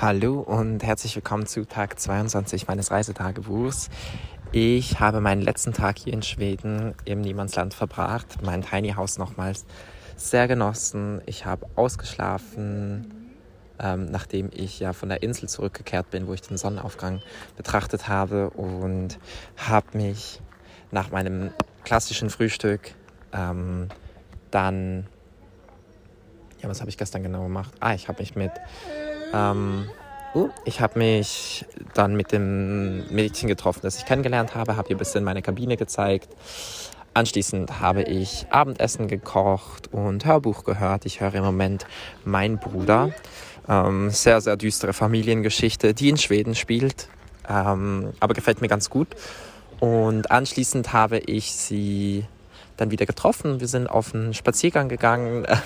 Hallo und herzlich willkommen zu Tag 22 meines Reisetagebuchs. Ich habe meinen letzten Tag hier in Schweden im Niemandsland verbracht, mein Tiny House nochmals sehr genossen. Ich habe ausgeschlafen, ähm, nachdem ich ja von der Insel zurückgekehrt bin, wo ich den Sonnenaufgang betrachtet habe und habe mich nach meinem klassischen Frühstück ähm, dann, ja, was habe ich gestern genau gemacht? Ah, ich habe mich mit ähm, uh, ich habe mich dann mit dem Mädchen getroffen, das ich kennengelernt habe, habe ihr ein bisschen meine Kabine gezeigt. Anschließend habe ich Abendessen gekocht und Hörbuch gehört. Ich höre im Moment Mein Bruder. Ähm, sehr, sehr düstere Familiengeschichte, die in Schweden spielt, ähm, aber gefällt mir ganz gut. Und anschließend habe ich sie dann wieder getroffen. Wir sind auf einen Spaziergang gegangen.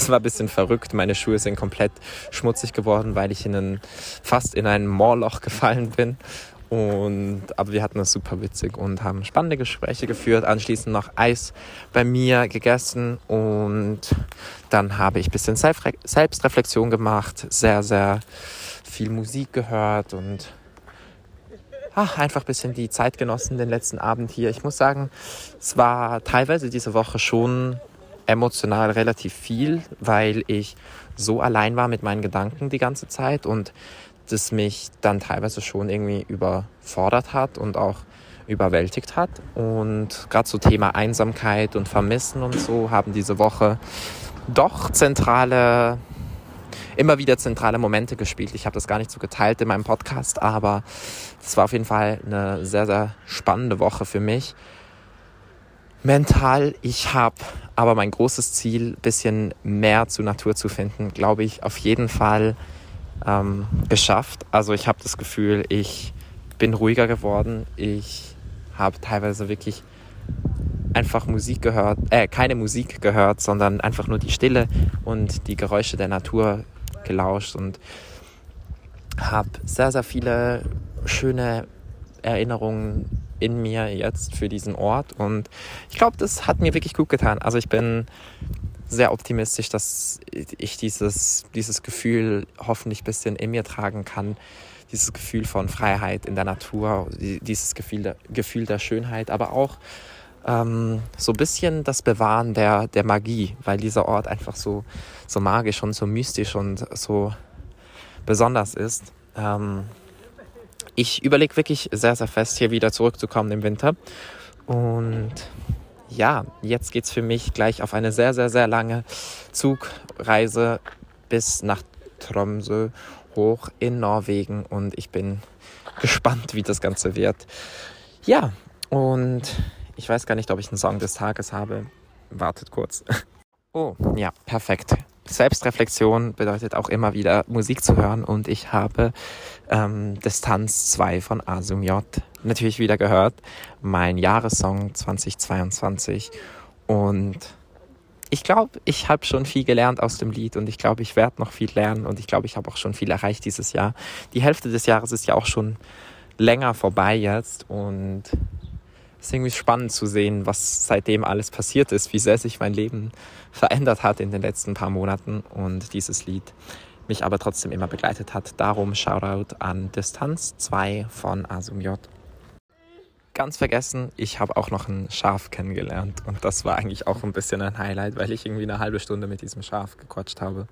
Es war ein bisschen verrückt. Meine Schuhe sind komplett schmutzig geworden, weil ich in einen, fast in ein Moorloch gefallen bin. Und, aber wir hatten es super witzig und haben spannende Gespräche geführt. Anschließend noch Eis bei mir gegessen und dann habe ich ein bisschen Selbstreflexion gemacht, sehr, sehr viel Musik gehört und ach, einfach ein bisschen die Zeit genossen, den letzten Abend hier. Ich muss sagen, es war teilweise diese Woche schon emotional relativ viel, weil ich so allein war mit meinen Gedanken die ganze Zeit und das mich dann teilweise schon irgendwie überfordert hat und auch überwältigt hat. Und gerade so Thema Einsamkeit und Vermissen und so haben diese Woche doch zentrale immer wieder zentrale Momente gespielt. Ich habe das gar nicht so geteilt in meinem Podcast, aber es war auf jeden Fall eine sehr, sehr spannende Woche für mich. Mental, ich habe aber mein großes Ziel, ein bisschen mehr zur Natur zu finden, glaube ich, auf jeden Fall ähm, geschafft. Also ich habe das Gefühl, ich bin ruhiger geworden. Ich habe teilweise wirklich einfach Musik gehört, äh, keine Musik gehört, sondern einfach nur die Stille und die Geräusche der Natur gelauscht und habe sehr, sehr viele schöne Erinnerungen in mir jetzt für diesen Ort und ich glaube, das hat mir wirklich gut getan. Also ich bin sehr optimistisch, dass ich dieses, dieses Gefühl hoffentlich ein bisschen in mir tragen kann. Dieses Gefühl von Freiheit in der Natur, dieses Gefühl der, Gefühl der Schönheit, aber auch ähm, so ein bisschen das Bewahren der, der Magie, weil dieser Ort einfach so, so magisch und so mystisch und so besonders ist. Ähm, ich überlege wirklich sehr, sehr fest, hier wieder zurückzukommen im Winter. Und ja, jetzt geht es für mich gleich auf eine sehr, sehr, sehr lange Zugreise bis nach Tromsø hoch in Norwegen und ich bin gespannt, wie das Ganze wird. Ja, und ich weiß gar nicht, ob ich einen Song des Tages habe. Wartet kurz. Oh, ja, perfekt. Selbstreflexion bedeutet auch immer wieder Musik zu hören und ich habe ähm, Distanz 2 von Asum J natürlich wieder gehört. Mein Jahressong 2022 und ich glaube, ich habe schon viel gelernt aus dem Lied und ich glaube, ich werde noch viel lernen und ich glaube, ich habe auch schon viel erreicht dieses Jahr. Die Hälfte des Jahres ist ja auch schon länger vorbei jetzt und ist irgendwie spannend zu sehen, was seitdem alles passiert ist, wie sehr sich mein Leben verändert hat in den letzten paar Monaten und dieses Lied mich aber trotzdem immer begleitet hat. Darum Shoutout an Distanz 2 von Asum J. Ganz vergessen, ich habe auch noch ein Schaf kennengelernt und das war eigentlich auch ein bisschen ein Highlight, weil ich irgendwie eine halbe Stunde mit diesem Schaf gequatscht habe.